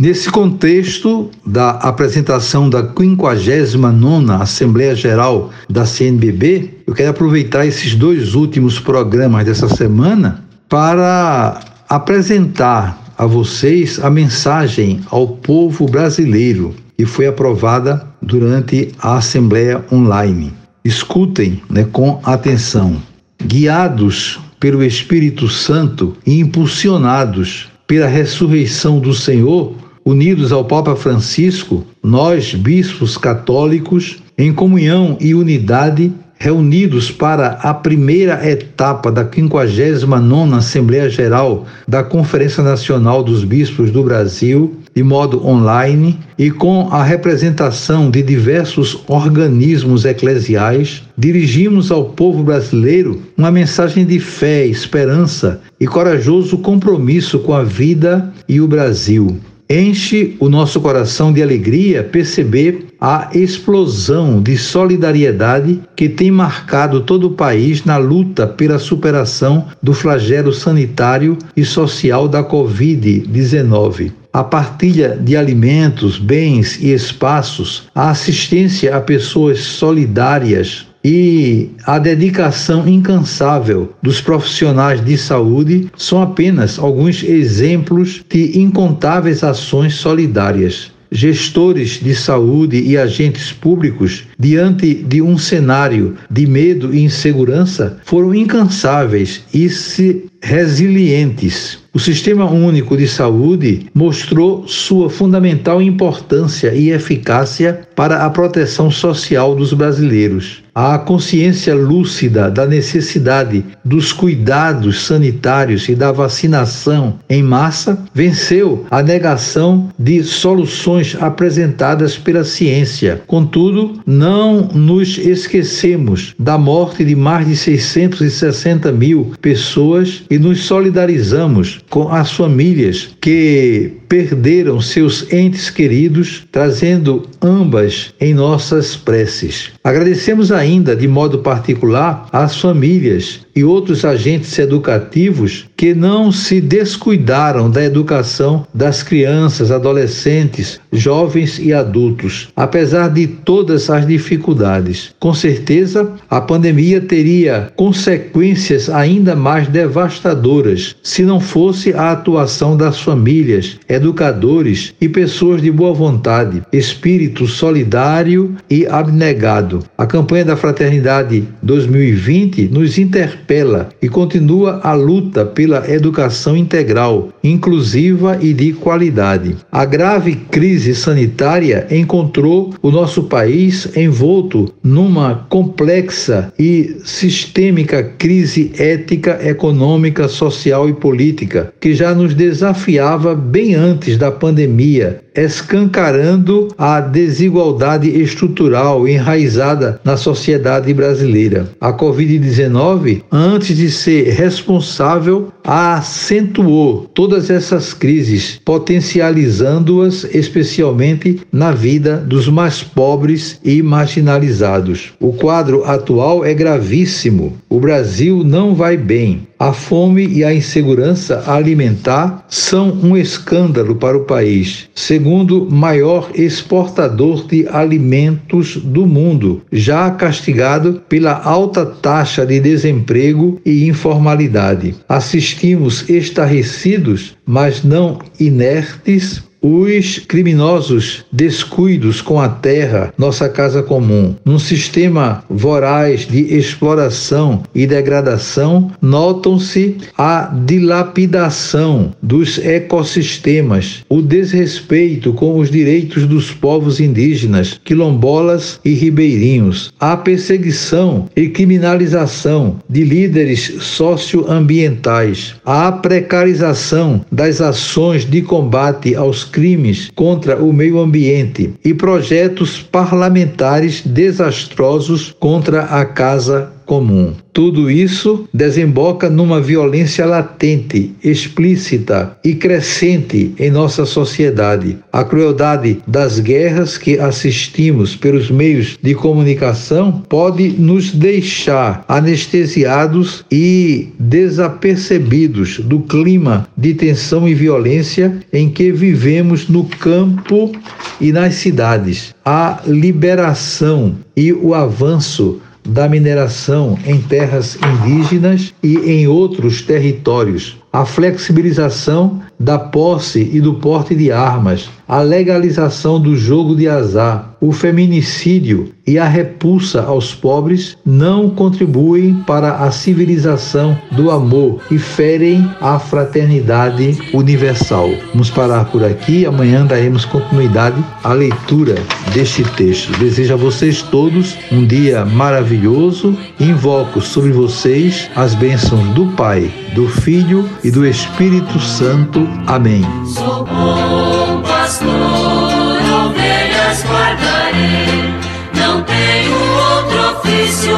Nesse contexto da apresentação da 59ª Assembleia Geral da CNBB, eu quero aproveitar esses dois últimos programas dessa semana para apresentar a vocês a mensagem ao povo brasileiro que foi aprovada durante a Assembleia Online. Escutem né, com atenção. Guiados pelo Espírito Santo e impulsionados pela ressurreição do Senhor, unidos ao Papa Francisco, nós, bispos católicos, em comunhão e unidade, reunidos para a primeira etapa da 59ª Assembleia Geral da Conferência Nacional dos Bispos do Brasil, de modo online e com a representação de diversos organismos eclesiais, dirigimos ao povo brasileiro uma mensagem de fé, esperança e corajoso compromisso com a vida e o Brasil. Enche o nosso coração de alegria perceber a explosão de solidariedade que tem marcado todo o país na luta pela superação do flagelo sanitário e social da Covid-19 a partilha de alimentos, bens e espaços, a assistência a pessoas solidárias, e a dedicação incansável dos profissionais de saúde são apenas alguns exemplos de incontáveis ações solidárias. Gestores de saúde e agentes públicos, diante de um cenário de medo e insegurança, foram incansáveis e se resilientes. O Sistema Único de Saúde mostrou sua fundamental importância e eficácia para a proteção social dos brasileiros. A consciência lúcida da necessidade dos cuidados sanitários e da vacinação em massa venceu a negação de soluções apresentadas pela ciência. Contudo, não nos esquecemos da morte de mais de 660 mil pessoas e nos solidarizamos com as famílias que perderam seus entes queridos, trazendo ambas em nossas preces. Agradecemos ainda, de modo particular, às famílias e outros agentes educativos que não se descuidaram da educação das crianças, adolescentes, jovens e adultos, apesar de todas as dificuldades. Com certeza, a pandemia teria consequências ainda mais devastadoras se não fosse a atuação das famílias, educadores e pessoas de boa vontade, espírito solidário e abnegado. A campanha da Fraternidade 2020 nos interpela e continua a luta pela educação integral, inclusiva e de qualidade. A grave crise sanitária encontrou o nosso país envolto numa complexa e sistêmica crise ética, econômica, social e política, que já nos desafiava bem antes da pandemia escancarando a desigualdade estrutural enraizada na sociedade brasileira. A Covid-19, antes de ser responsável, acentuou todas essas crises, potencializando-as especialmente na vida dos mais pobres e marginalizados. O quadro atual é gravíssimo. O Brasil não vai bem. A fome e a insegurança alimentar são um escândalo para o país, segundo maior exportador de alimentos do mundo, já castigado pela alta taxa de desemprego e informalidade. Assistimos estarrecidos, mas não inertes, os criminosos descuidos com a terra, nossa casa comum, num sistema voraz de exploração e degradação, notam-se a dilapidação dos ecossistemas, o desrespeito com os direitos dos povos indígenas, quilombolas e ribeirinhos, a perseguição e criminalização de líderes socioambientais, a precarização das ações de combate aos crimes contra o meio ambiente e projetos parlamentares desastrosos contra a casa comum. Tudo isso desemboca numa violência latente, explícita e crescente em nossa sociedade. A crueldade das guerras que assistimos pelos meios de comunicação pode nos deixar anestesiados e desapercebidos do clima de tensão e violência em que vivemos no campo e nas cidades. A liberação e o avanço da mineração em terras indígenas e em outros territórios, a flexibilização da posse e do porte de armas, a legalização do jogo de azar, o feminicídio e a repulsa aos pobres não contribuem para a civilização do amor e ferem a fraternidade universal. Vamos parar por aqui, amanhã daremos continuidade à leitura deste texto. Desejo a vocês todos um dia maravilhoso invoco sobre vocês as bênçãos do Pai, do Filho e do Espírito Santo. Amém. Pastor, ovelhas guardarei, não tenho outro ofício